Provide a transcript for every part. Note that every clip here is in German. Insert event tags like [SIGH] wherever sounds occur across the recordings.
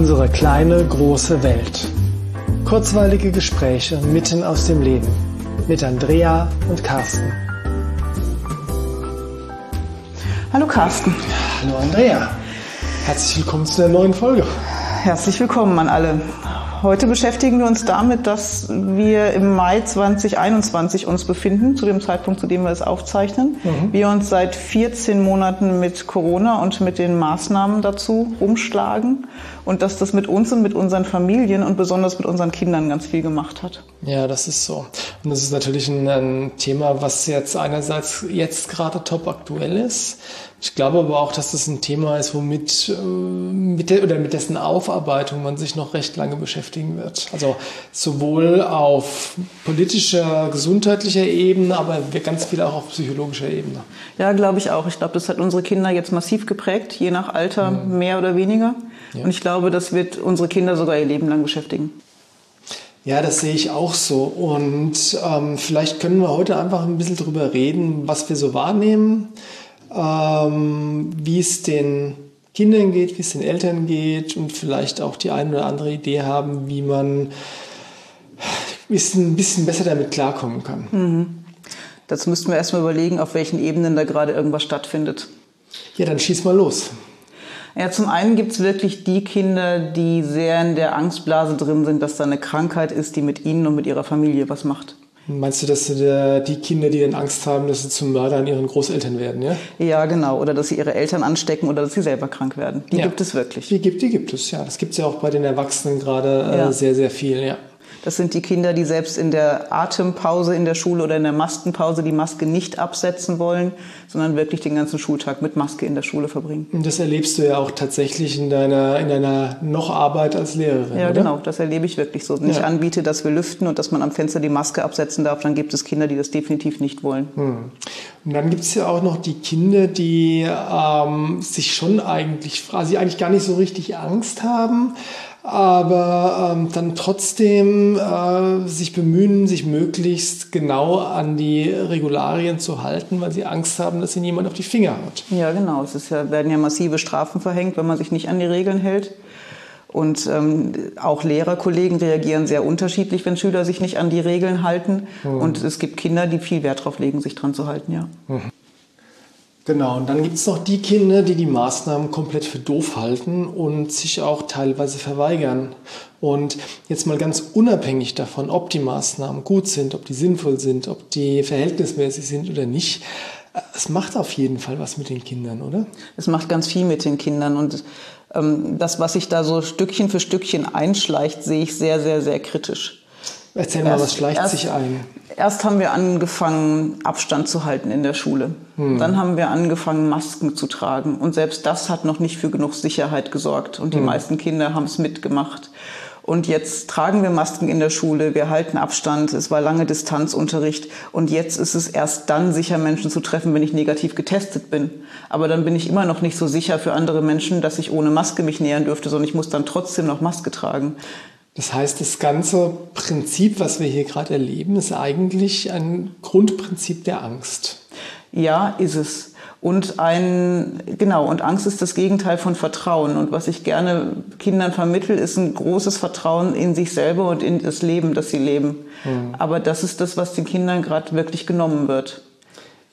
Unsere kleine, große Welt. Kurzweilige Gespräche mitten aus dem Leben mit Andrea und Carsten. Hallo Carsten. Hallo Andrea. Herzlich willkommen zu der neuen Folge. Herzlich willkommen an alle. Heute beschäftigen wir uns damit, dass wir im Mai 2021 uns befinden, zu dem Zeitpunkt, zu dem wir es aufzeichnen. Mhm. Wir uns seit 14 Monaten mit Corona und mit den Maßnahmen dazu umschlagen und dass das mit uns und mit unseren Familien und besonders mit unseren Kindern ganz viel gemacht hat. Ja, das ist so. Und das ist natürlich ein, ein Thema, was jetzt einerseits jetzt gerade top aktuell ist, ich glaube aber auch, dass das ein Thema ist, womit äh, mit der, oder mit dessen Aufarbeitung man sich noch recht lange beschäftigen wird. Also sowohl auf politischer, gesundheitlicher Ebene, aber ganz viel auch auf psychologischer Ebene. Ja, glaube ich auch. Ich glaube, das hat unsere Kinder jetzt massiv geprägt, je nach Alter mhm. mehr oder weniger. Ja. Und ich glaube, das wird unsere Kinder sogar ihr Leben lang beschäftigen. Ja, das sehe ich auch so. Und ähm, vielleicht können wir heute einfach ein bisschen drüber reden, was wir so wahrnehmen ähm, wie es den Kindern geht, wie es den Eltern geht und vielleicht auch die eine oder andere Idee haben, wie man ein bisschen besser damit klarkommen kann. Mhm. Dazu müssten wir erstmal überlegen, auf welchen Ebenen da gerade irgendwas stattfindet. Ja, dann schieß mal los. Ja, zum einen gibt es wirklich die Kinder, die sehr in der Angstblase drin sind, dass da eine Krankheit ist, die mit ihnen und mit ihrer Familie was macht. Meinst du, dass die Kinder, die dann Angst haben, dass sie zum Mörder an ihren Großeltern werden, ja? Ja, genau. Oder dass sie ihre Eltern anstecken oder dass sie selber krank werden. Die ja. gibt es wirklich. Die gibt, die gibt es, ja. Das gibt es ja auch bei den Erwachsenen gerade äh, ja. sehr, sehr viel, ja. Das sind die Kinder, die selbst in der Atempause in der Schule oder in der Maskenpause die Maske nicht absetzen wollen, sondern wirklich den ganzen Schultag mit Maske in der Schule verbringen. Und das erlebst du ja auch tatsächlich in deiner, in deiner noch Arbeit als Lehrerin. Ja, oder? genau, das erlebe ich wirklich so. Wenn ja. ich anbiete, dass wir lüften und dass man am Fenster die Maske absetzen darf, dann gibt es Kinder, die das definitiv nicht wollen. Hm. Und dann gibt es ja auch noch die Kinder, die ähm, sich schon eigentlich, also eigentlich gar nicht so richtig Angst haben, aber ähm, dann trotzdem äh, sich bemühen, sich möglichst genau an die Regularien zu halten, weil sie Angst haben, dass ihnen jemand auf die Finger haut. Ja, genau. Es ist ja, werden ja massive Strafen verhängt, wenn man sich nicht an die Regeln hält. Und ähm, auch Lehrerkollegen reagieren sehr unterschiedlich, wenn Schüler sich nicht an die Regeln halten. Mhm. Und es gibt Kinder, die viel Wert darauf legen, sich dran zu halten, ja. Mhm. Genau, und dann gibt es noch die Kinder, die die Maßnahmen komplett für doof halten und sich auch teilweise verweigern. Und jetzt mal ganz unabhängig davon, ob die Maßnahmen gut sind, ob die sinnvoll sind, ob die verhältnismäßig sind oder nicht, es macht auf jeden Fall was mit den Kindern, oder? Es macht ganz viel mit den Kindern und ähm, das, was sich da so Stückchen für Stückchen einschleicht, sehe ich sehr, sehr, sehr kritisch. Erzähl mal, was schleicht erst, sich ein? Erst haben wir angefangen, Abstand zu halten in der Schule. Hm. Dann haben wir angefangen, Masken zu tragen. Und selbst das hat noch nicht für genug Sicherheit gesorgt. Und die hm. meisten Kinder haben es mitgemacht. Und jetzt tragen wir Masken in der Schule, wir halten Abstand, es war lange Distanzunterricht und jetzt ist es erst dann sicher, Menschen zu treffen, wenn ich negativ getestet bin. Aber dann bin ich immer noch nicht so sicher für andere Menschen, dass ich ohne Maske mich nähern dürfte, sondern ich muss dann trotzdem noch Maske tragen. Das heißt, das ganze Prinzip, was wir hier gerade erleben, ist eigentlich ein Grundprinzip der Angst. Ja, ist es. Und ein, genau, und Angst ist das Gegenteil von Vertrauen. Und was ich gerne Kindern vermittel, ist ein großes Vertrauen in sich selber und in das Leben, das sie leben. Mhm. Aber das ist das, was den Kindern gerade wirklich genommen wird.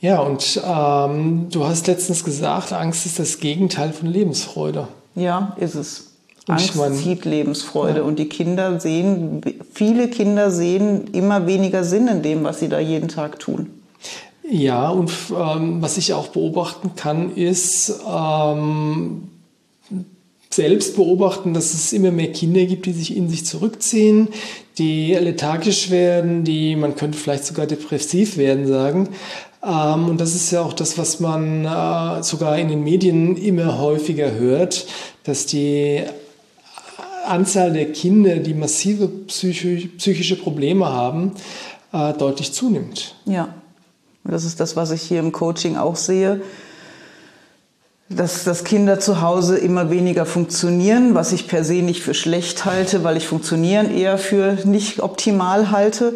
Ja, und ähm, du hast letztens gesagt, Angst ist das Gegenteil von Lebensfreude. Ja, ist es. Angst meine, zieht Lebensfreude. Ja. Und die Kinder sehen, viele Kinder sehen immer weniger Sinn in dem, was sie da jeden Tag tun. Ja, und ähm, was ich auch beobachten kann, ist ähm, selbst beobachten, dass es immer mehr Kinder gibt, die sich in sich zurückziehen, die lethargisch werden, die, man könnte vielleicht sogar depressiv werden sagen. Ähm, und das ist ja auch das, was man äh, sogar in den Medien immer häufiger hört, dass die Anzahl der Kinder, die massive psychische Probleme haben, äh, deutlich zunimmt. Ja, das ist das, was ich hier im Coaching auch sehe. Dass, dass Kinder zu Hause immer weniger funktionieren, was ich per se nicht für schlecht halte, weil ich Funktionieren eher für nicht optimal halte.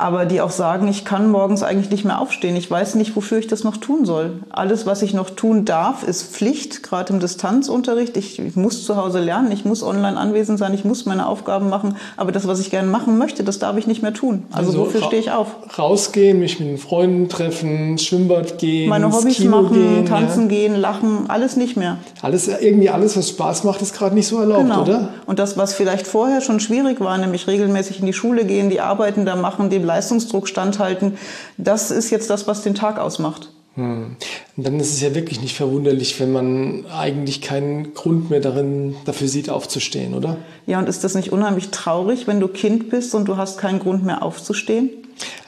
Aber die auch sagen, ich kann morgens eigentlich nicht mehr aufstehen. Ich weiß nicht, wofür ich das noch tun soll. Alles, was ich noch tun darf, ist Pflicht, gerade im Distanzunterricht. Ich, ich, muss zu Hause lernen, ich muss online anwesend sein, ich muss meine Aufgaben machen. Aber das, was ich gerne machen möchte, das darf ich nicht mehr tun. Also, also wofür stehe ich auf? Rausgehen, mich mit den Freunden treffen, Schwimmbad gehen, meine Hobbys Kino machen, gehen, tanzen ja. gehen, lachen, alles nicht mehr. Alles, irgendwie alles, was Spaß macht, ist gerade nicht so erlaubt, genau. oder? Und das, was vielleicht vorher schon schwierig war, nämlich regelmäßig in die Schule gehen, die Arbeiten da machen, dem Leistungsdruck standhalten. Das ist jetzt das, was den Tag ausmacht. Hm. Und dann ist es ja wirklich nicht verwunderlich, wenn man eigentlich keinen Grund mehr darin dafür sieht, aufzustehen, oder? Ja, und ist das nicht unheimlich traurig, wenn du Kind bist und du hast keinen Grund mehr aufzustehen?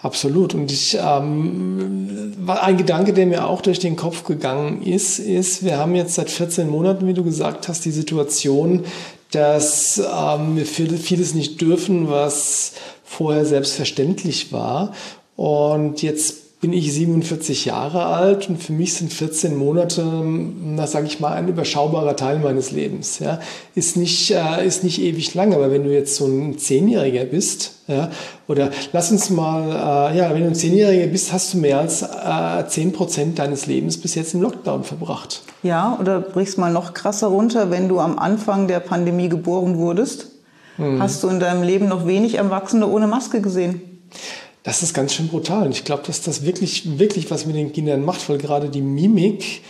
Absolut. Und ich, ähm, ein Gedanke, der mir auch durch den Kopf gegangen ist, ist, wir haben jetzt seit 14 Monaten, wie du gesagt hast, die Situation, dass ähm, wir vieles nicht dürfen, was vorher selbstverständlich war. Und jetzt bin ich 47 Jahre alt und für mich sind 14 Monate, na sage ich mal, ein überschaubarer Teil meines Lebens. Ja. Ist, nicht, äh, ist nicht ewig lang, aber wenn du jetzt so ein Zehnjähriger bist, ja, oder lass uns mal, äh, ja, wenn du ein Zehnjähriger bist, hast du mehr als äh, 10 Prozent deines Lebens bis jetzt im Lockdown verbracht. Ja, oder brichst mal noch krasser runter, wenn du am Anfang der Pandemie geboren wurdest, hm. hast du in deinem Leben noch wenig Erwachsene ohne Maske gesehen. Das ist ganz schön brutal. Und ich glaube, dass das wirklich, wirklich was mit den Kindern macht, weil gerade die Mimik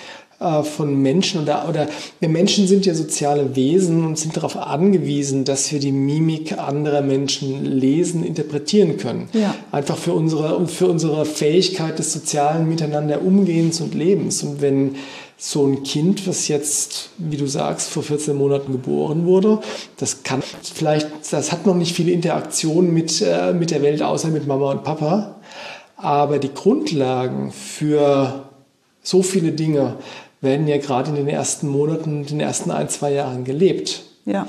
äh, von Menschen oder, oder wir Menschen sind ja soziale Wesen und sind darauf angewiesen, dass wir die Mimik anderer Menschen lesen, interpretieren können. Ja. Einfach für unsere, für unsere Fähigkeit des sozialen Miteinander Umgehens und Lebens. Und wenn so ein Kind, was jetzt, wie du sagst, vor 14 Monaten geboren wurde, das kann vielleicht, das hat noch nicht viele Interaktionen mit, äh, mit der Welt, außer mit Mama und Papa. Aber die Grundlagen für so viele Dinge werden ja gerade in den ersten Monaten, in den ersten ein, zwei Jahren gelebt. Ja.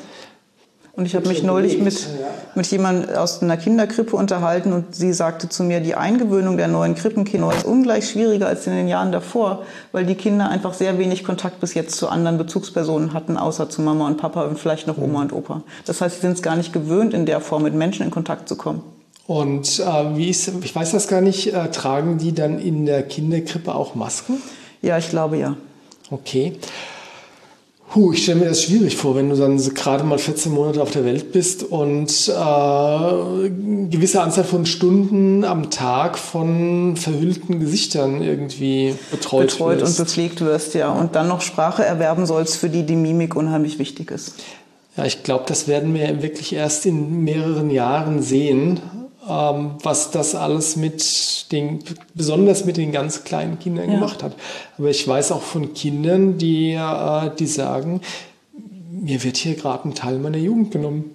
Und ich habe mich neulich mit, mit jemandem aus einer Kinderkrippe unterhalten und sie sagte zu mir, die Eingewöhnung der neuen Krippenkinder ist ungleich schwieriger als in den Jahren davor, weil die Kinder einfach sehr wenig Kontakt bis jetzt zu anderen Bezugspersonen hatten, außer zu Mama und Papa und vielleicht noch Oma und Opa. Das heißt, sie sind es gar nicht gewöhnt, in der Form mit Menschen in Kontakt zu kommen. Und äh, wie ist, ich weiß das gar nicht, äh, tragen die dann in der Kinderkrippe auch Masken? Ja, ich glaube ja. Okay. Puh, ich stelle mir das schwierig vor, wenn du dann gerade mal 14 Monate auf der Welt bist und äh, eine gewisse Anzahl von Stunden am Tag von verhüllten Gesichtern irgendwie betreut, betreut wirst. und bepflegt wirst, ja. Und dann noch Sprache erwerben sollst, für die die Mimik unheimlich wichtig ist. Ja, ich glaube, das werden wir wirklich erst in mehreren Jahren sehen, was das alles mit den, besonders mit den ganz kleinen Kindern ja. gemacht hat. Aber ich weiß auch von Kindern, die, äh, die sagen, mir wird hier gerade ein Teil meiner Jugend genommen.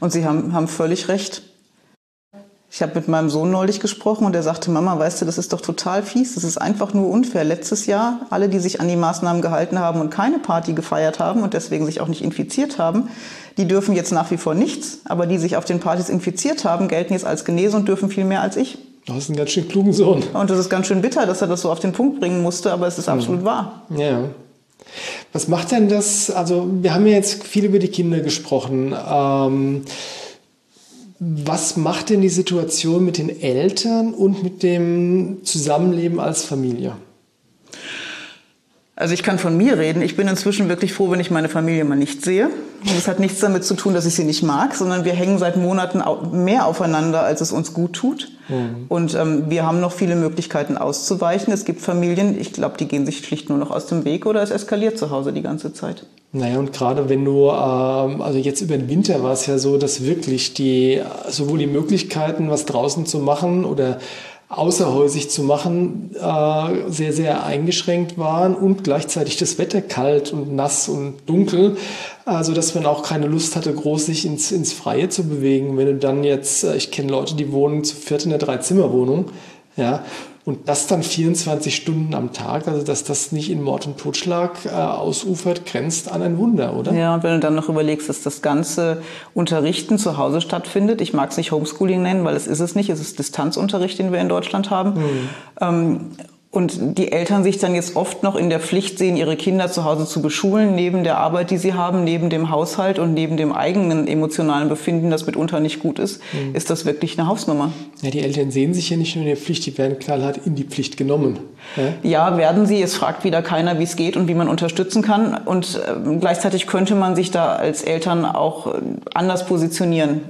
Und Sie haben, haben völlig recht. Ich habe mit meinem Sohn neulich gesprochen und er sagte, Mama, weißt du, das ist doch total fies, das ist einfach nur unfair. Letztes Jahr, alle, die sich an die Maßnahmen gehalten haben und keine Party gefeiert haben und deswegen sich auch nicht infiziert haben, die dürfen jetzt nach wie vor nichts, aber die sich auf den Partys infiziert haben, gelten jetzt als genesen und dürfen viel mehr als ich. Du hast einen ganz schön klugen Sohn. Und das ist ganz schön bitter, dass er das so auf den Punkt bringen musste, aber es ist absolut mhm. wahr. Ja. Was macht denn das? Also, wir haben ja jetzt viel über die Kinder gesprochen. Ähm, was macht denn die Situation mit den Eltern und mit dem Zusammenleben als Familie? Also ich kann von mir reden. Ich bin inzwischen wirklich froh, wenn ich meine Familie mal nicht sehe. Das hat nichts damit zu tun, dass ich sie nicht mag, sondern wir hängen seit Monaten mehr aufeinander, als es uns gut tut. Mhm. Und ähm, wir haben noch viele Möglichkeiten auszuweichen. Es gibt Familien, ich glaube, die gehen sich schlicht nur noch aus dem Weg oder es eskaliert zu Hause die ganze Zeit. Naja, und gerade wenn du, ähm, also jetzt über den Winter war es ja so, dass wirklich die, sowohl die Möglichkeiten, was draußen zu machen oder außerhäusig zu machen, äh, sehr, sehr eingeschränkt waren und gleichzeitig das Wetter kalt und nass und dunkel, also dass man auch keine Lust hatte, groß sich ins, ins Freie zu bewegen. Wenn du dann jetzt, äh, ich kenne Leute, die wohnen zu viert in der Dreizimmerwohnung, ja, und das dann 24 Stunden am Tag, also dass das nicht in Mord und Totschlag äh, ausufert, grenzt an ein Wunder, oder? Ja, und wenn du dann noch überlegst, dass das ganze Unterrichten zu Hause stattfindet, ich mag es nicht Homeschooling nennen, weil es ist es nicht, es ist Distanzunterricht, den wir in Deutschland haben. Mhm. Ähm, und die Eltern sich dann jetzt oft noch in der Pflicht sehen, ihre Kinder zu Hause zu beschulen, neben der Arbeit, die sie haben, neben dem Haushalt und neben dem eigenen emotionalen Befinden, das mitunter nicht gut ist, mhm. ist das wirklich eine Hausnummer. Ja, die Eltern sehen sich ja nicht nur in der Pflicht, die werden knallhart in die Pflicht genommen. Ja, ja werden sie. Es fragt wieder keiner, wie es geht und wie man unterstützen kann. Und äh, gleichzeitig könnte man sich da als Eltern auch äh, anders positionieren.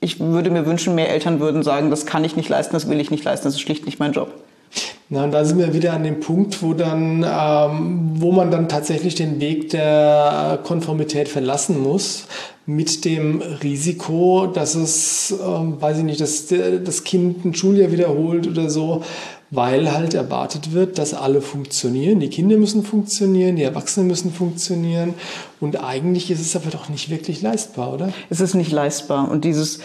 Ich würde mir wünschen, mehr Eltern würden sagen, das kann ich nicht leisten, das will ich nicht leisten, das ist schlicht nicht mein Job. Na, und da sind wir wieder an dem Punkt, wo dann, ähm, wo man dann tatsächlich den Weg der Konformität verlassen muss, mit dem Risiko, dass es, ähm, weiß ich nicht, dass das Kind ein Schuljahr wiederholt oder so, weil halt erwartet wird, dass alle funktionieren. Die Kinder müssen funktionieren, die Erwachsenen müssen funktionieren. Und eigentlich ist es aber doch nicht wirklich leistbar, oder? Es ist nicht leistbar. Und dieses,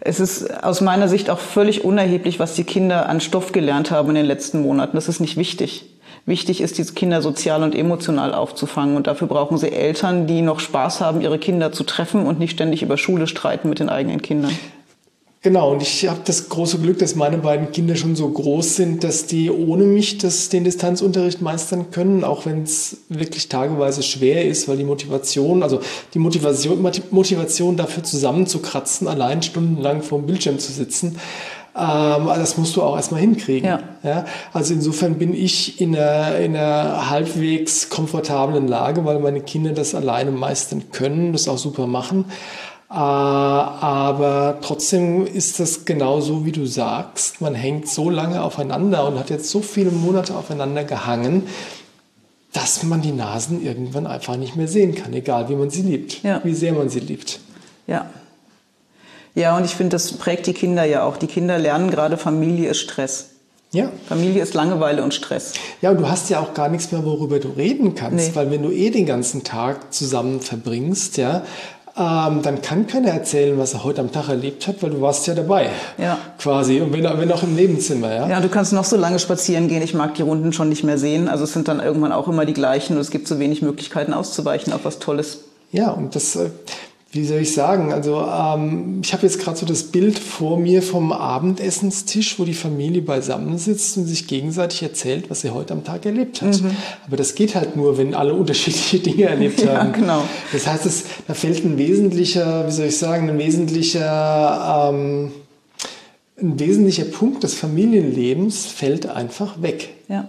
es ist aus meiner Sicht auch völlig unerheblich, was die Kinder an Stoff gelernt haben in den letzten Monaten. Das ist nicht wichtig. Wichtig ist, diese Kinder sozial und emotional aufzufangen. Und dafür brauchen sie Eltern, die noch Spaß haben, ihre Kinder zu treffen und nicht ständig über Schule streiten mit den eigenen Kindern. Genau, und ich habe das große Glück, dass meine beiden Kinder schon so groß sind, dass die ohne mich das, den Distanzunterricht meistern können, auch wenn es wirklich tageweise schwer ist, weil die Motivation, also die Motivation, Motivation dafür zusammenzukratzen, allein stundenlang vor dem Bildschirm zu sitzen, ähm, das musst du auch erstmal hinkriegen. Ja. ja. Also insofern bin ich in einer, in einer halbwegs komfortablen Lage, weil meine Kinder das alleine meistern können, das auch super machen. Äh, aber trotzdem ist das genau so, wie du sagst. Man hängt so lange aufeinander und hat jetzt so viele Monate aufeinander gehangen, dass man die Nasen irgendwann einfach nicht mehr sehen kann, egal wie man sie liebt, ja. wie sehr man sie liebt. Ja. Ja, und ich finde, das prägt die Kinder ja auch. Die Kinder lernen gerade, Familie ist Stress. Ja. Familie ist Langeweile und Stress. Ja, und du hast ja auch gar nichts mehr, worüber du reden kannst, nee. weil wenn du eh den ganzen Tag zusammen verbringst, ja, ähm, dann kann keiner erzählen, was er heute am Tag erlebt hat, weil du warst ja dabei. Ja. Quasi. Und wenn, wenn auch im Nebenzimmer, ja. Ja, du kannst noch so lange spazieren gehen. Ich mag die Runden schon nicht mehr sehen. Also es sind dann irgendwann auch immer die gleichen und es gibt so wenig Möglichkeiten auszuweichen auf was Tolles. Ja, und das, äh, wie soll ich sagen, also ähm, ich habe jetzt gerade so das Bild vor mir vom Abendessenstisch, wo die Familie beisammensitzt und sich gegenseitig erzählt, was sie heute am Tag erlebt hat. Mhm. Aber das geht halt nur, wenn alle [LAUGHS] unterschiedliche Dinge erlebt [LAUGHS] ja, haben. Genau. Das heißt, es, da fällt ein wesentlicher, wie soll ich sagen, ein wesentlicher, ähm, ein wesentlicher Punkt des Familienlebens fällt einfach weg. Ja.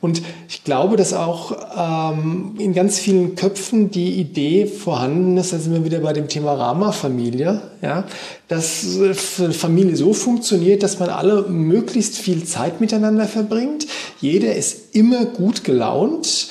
Und ich glaube, dass auch ähm, in ganz vielen Köpfen die Idee vorhanden ist, da sind wir wieder bei dem Thema Rama-Familie, ja, dass Familie so funktioniert, dass man alle möglichst viel Zeit miteinander verbringt. Jeder ist immer gut gelaunt.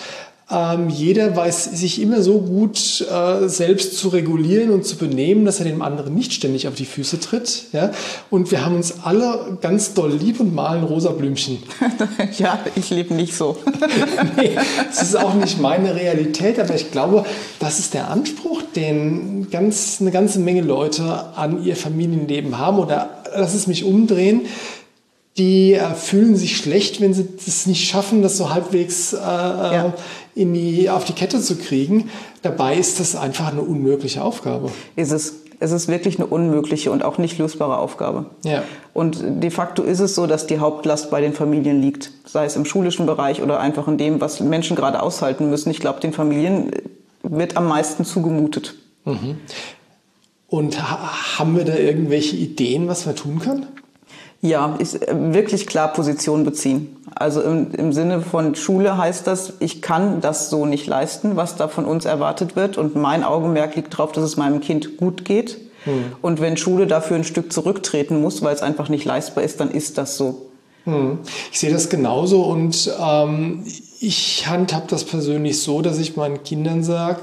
Ähm, jeder weiß sich immer so gut äh, selbst zu regulieren und zu benehmen, dass er dem anderen nicht ständig auf die Füße tritt. Ja? Und wir haben uns alle ganz doll lieb und malen rosa Blümchen. [LAUGHS] ja, ich lebe nicht so. [LAUGHS] nee, das ist auch nicht meine Realität, aber ich glaube, das ist der Anspruch, den ganz, eine ganze Menge Leute an ihr Familienleben haben. Oder lass es mich umdrehen die äh, fühlen sich schlecht, wenn sie es nicht schaffen, das so halbwegs äh, ja. In die, auf die Kette zu kriegen. Dabei ist das einfach eine unmögliche Aufgabe. Ist es. Es ist wirklich eine unmögliche und auch nicht lösbare Aufgabe. Ja. Und de facto ist es so, dass die Hauptlast bei den Familien liegt. Sei es im schulischen Bereich oder einfach in dem, was Menschen gerade aushalten müssen. Ich glaube, den Familien wird am meisten zugemutet. Mhm. Und haben wir da irgendwelche Ideen, was wir tun können? Ja, ist äh, wirklich klar Position beziehen. Also im, im, Sinne von Schule heißt das, ich kann das so nicht leisten, was da von uns erwartet wird. Und mein Augenmerk liegt darauf, dass es meinem Kind gut geht. Hm. Und wenn Schule dafür ein Stück zurücktreten muss, weil es einfach nicht leistbar ist, dann ist das so. Hm. Ich sehe das genauso und ähm, ich handhab das persönlich so, dass ich meinen Kindern sage,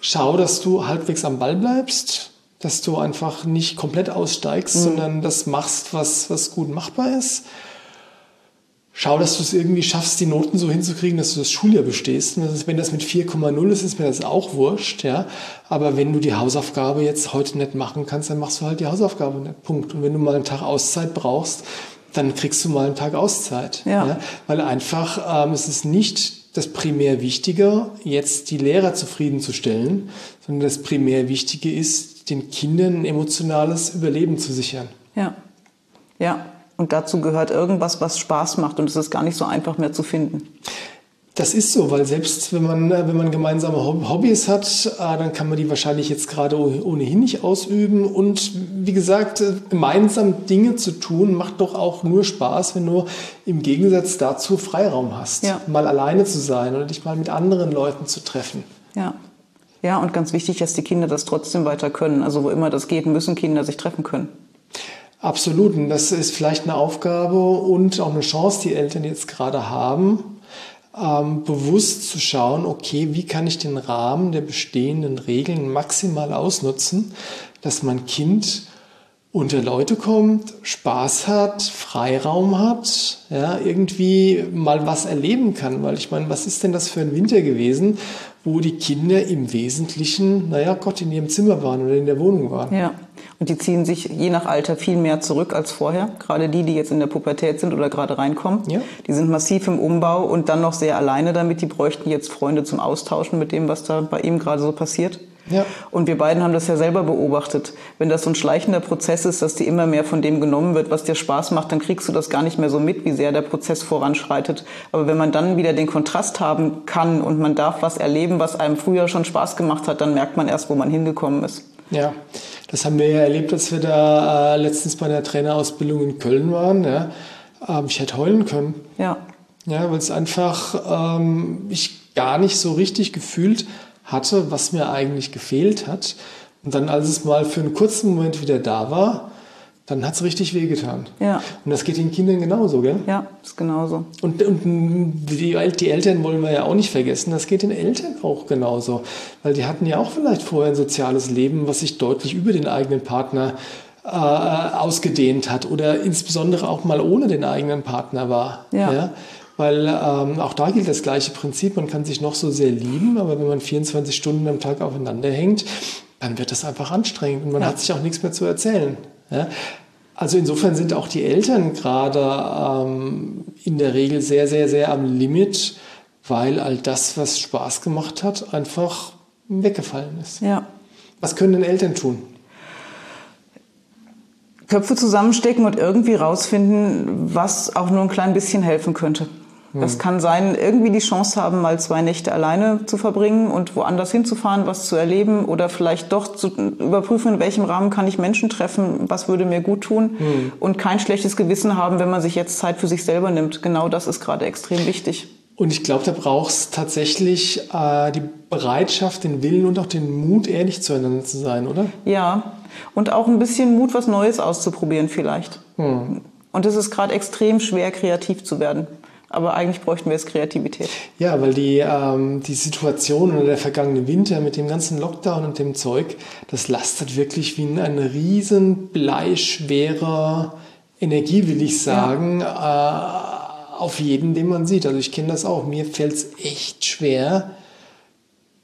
schau, dass du halbwegs am Ball bleibst dass du einfach nicht komplett aussteigst, mhm. sondern das machst, was, was gut machbar ist. Schau, dass du es irgendwie schaffst, die Noten so hinzukriegen, dass du das Schuljahr bestehst. Und wenn das mit 4,0 ist, ist mir das auch wurscht, ja. Aber wenn du die Hausaufgabe jetzt heute nicht machen kannst, dann machst du halt die Hausaufgabe nicht. Punkt. Und wenn du mal einen Tag Auszeit brauchst, dann kriegst du mal einen Tag Auszeit. Ja. ja? Weil einfach ähm, es ist nicht das primär Wichtige, jetzt die Lehrer zufriedenzustellen, sondern das primär Wichtige ist, den Kindern ein emotionales Überleben zu sichern. Ja, ja. Und dazu gehört irgendwas, was Spaß macht und es ist gar nicht so einfach mehr zu finden. Das ist so, weil selbst wenn man, wenn man gemeinsame Hobbys hat, äh, dann kann man die wahrscheinlich jetzt gerade ohnehin nicht ausüben. Und wie gesagt, äh, gemeinsam Dinge zu tun, macht doch auch nur Spaß, wenn du im Gegensatz dazu Freiraum hast. Ja. Mal alleine zu sein oder dich mal mit anderen Leuten zu treffen. Ja. Ja, und ganz wichtig, dass die Kinder das trotzdem weiter können. Also wo immer das geht, müssen Kinder sich treffen können. Absolut. Und das ist vielleicht eine Aufgabe und auch eine Chance, die Eltern jetzt gerade haben ähm, bewusst zu schauen, okay, wie kann ich den Rahmen der bestehenden Regeln maximal ausnutzen, dass mein Kind unter Leute kommt, Spaß hat, Freiraum hat, ja, irgendwie mal was erleben kann. Weil ich meine, was ist denn das für ein Winter gewesen, wo die Kinder im Wesentlichen, naja Gott, in ihrem Zimmer waren oder in der Wohnung waren? Ja. Und die ziehen sich je nach Alter viel mehr zurück als vorher. Gerade die, die jetzt in der Pubertät sind oder gerade reinkommen. Ja. Die sind massiv im Umbau und dann noch sehr alleine damit. Die bräuchten jetzt Freunde zum Austauschen mit dem, was da bei ihm gerade so passiert. Ja. Und wir beiden haben das ja selber beobachtet. Wenn das so ein schleichender Prozess ist, dass dir immer mehr von dem genommen wird, was dir Spaß macht, dann kriegst du das gar nicht mehr so mit, wie sehr der Prozess voranschreitet. Aber wenn man dann wieder den Kontrast haben kann und man darf was erleben, was einem früher schon Spaß gemacht hat, dann merkt man erst, wo man hingekommen ist. Ja, das haben wir ja erlebt, als wir da äh, letztens bei der Trainerausbildung in Köln waren. Ja. Ähm, ich hätte heulen können. Ja. Ja, weil es einfach ähm, ich gar nicht so richtig gefühlt hatte, was mir eigentlich gefehlt hat. Und dann, als es mal für einen kurzen Moment wieder da war, dann hat es richtig wehgetan. Ja. Und das geht den Kindern genauso, gell? Ja, ist genauso. Und, und die, die, Eltern wollen wir ja auch nicht vergessen, das geht den Eltern auch genauso. Weil die hatten ja auch vielleicht vorher ein soziales Leben, was sich deutlich über den eigenen Partner äh, ausgedehnt hat oder insbesondere auch mal ohne den eigenen Partner war. Ja. ja? Weil ähm, auch da gilt das gleiche Prinzip, man kann sich noch so sehr lieben, aber wenn man 24 Stunden am Tag aufeinander hängt, dann wird das einfach anstrengend und man ja. hat sich auch nichts mehr zu erzählen. Ja? Also insofern sind auch die Eltern gerade ähm, in der Regel sehr, sehr, sehr am Limit, weil all das, was Spaß gemacht hat, einfach weggefallen ist. Ja. Was können denn Eltern tun? Köpfe zusammenstecken und irgendwie rausfinden, was auch nur ein klein bisschen helfen könnte. Das hm. kann sein, irgendwie die Chance haben, mal zwei Nächte alleine zu verbringen und woanders hinzufahren, was zu erleben oder vielleicht doch zu überprüfen, in welchem Rahmen kann ich Menschen treffen, was würde mir gut tun mhm. und kein schlechtes Gewissen haben, wenn man sich jetzt Zeit für sich selber nimmt. Genau das ist gerade extrem wichtig. Und ich glaube, da braucht es tatsächlich äh, die Bereitschaft, den Willen und auch den Mut, ehrlich zueinander zu sein, oder? Ja, und auch ein bisschen Mut, was Neues auszuprobieren vielleicht. Hm. Und es ist gerade extrem schwer, kreativ zu werden. Aber eigentlich bräuchten wir jetzt Kreativität. Ja, weil die, ähm, die Situation oder der vergangene Winter mit dem ganzen Lockdown und dem Zeug, das lastet wirklich wie ein riesen bleischwerer Energie, will ich sagen, ja. äh, auf jeden, den man sieht. Also ich kenne das auch. Mir fällt es echt schwer,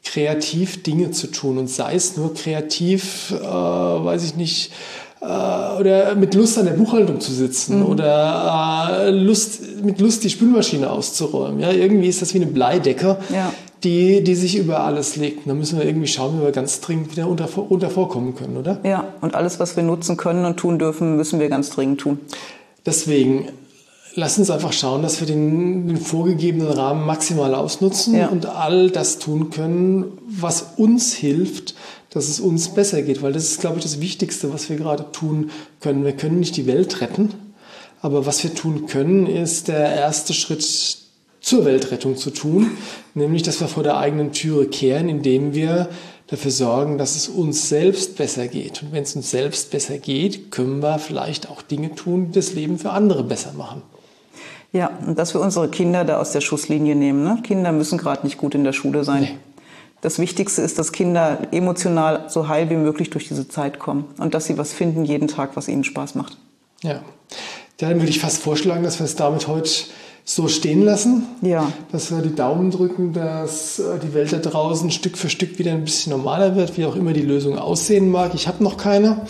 kreativ Dinge zu tun. Und sei es nur kreativ, äh, weiß ich nicht, äh, oder mit Lust an der Buchhaltung zu sitzen mhm. oder äh, Lust, mit Lust die Spülmaschine auszuräumen. Ja, irgendwie ist das wie eine Bleidecke, ja. die, die sich über alles legt. da müssen wir irgendwie schauen, wie wir ganz dringend wieder unter, unter vorkommen können, oder? Ja, und alles, was wir nutzen können und tun dürfen, müssen wir ganz dringend tun. Deswegen, lass uns einfach schauen, dass wir den, den vorgegebenen Rahmen maximal ausnutzen ja. und all das tun können, was uns hilft, dass es uns besser geht, weil das ist, glaube ich, das Wichtigste, was wir gerade tun können. Wir können nicht die Welt retten, aber was wir tun können, ist der erste Schritt zur Weltrettung zu tun, nämlich dass wir vor der eigenen Türe kehren, indem wir dafür sorgen, dass es uns selbst besser geht. Und wenn es uns selbst besser geht, können wir vielleicht auch Dinge tun, die das Leben für andere besser machen. Ja, und dass wir unsere Kinder da aus der Schusslinie nehmen. Ne? Kinder müssen gerade nicht gut in der Schule sein. Nee. Das Wichtigste ist, dass Kinder emotional so heil wie möglich durch diese Zeit kommen und dass sie was finden jeden Tag, was ihnen Spaß macht. Ja, dann würde ich fast vorschlagen, dass wir es damit heute so stehen lassen. Ja. Dass wir die Daumen drücken, dass äh, die Welt da draußen Stück für Stück wieder ein bisschen normaler wird, wie auch immer die Lösung aussehen mag. Ich habe noch keine.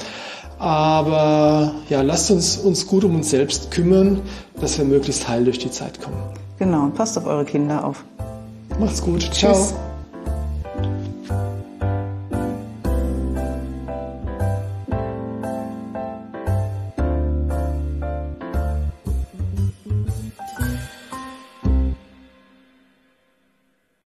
Aber ja, lasst uns uns gut um uns selbst kümmern, dass wir möglichst heil durch die Zeit kommen. Genau, passt auf eure Kinder auf. Macht's gut. Ciao. Tschüss.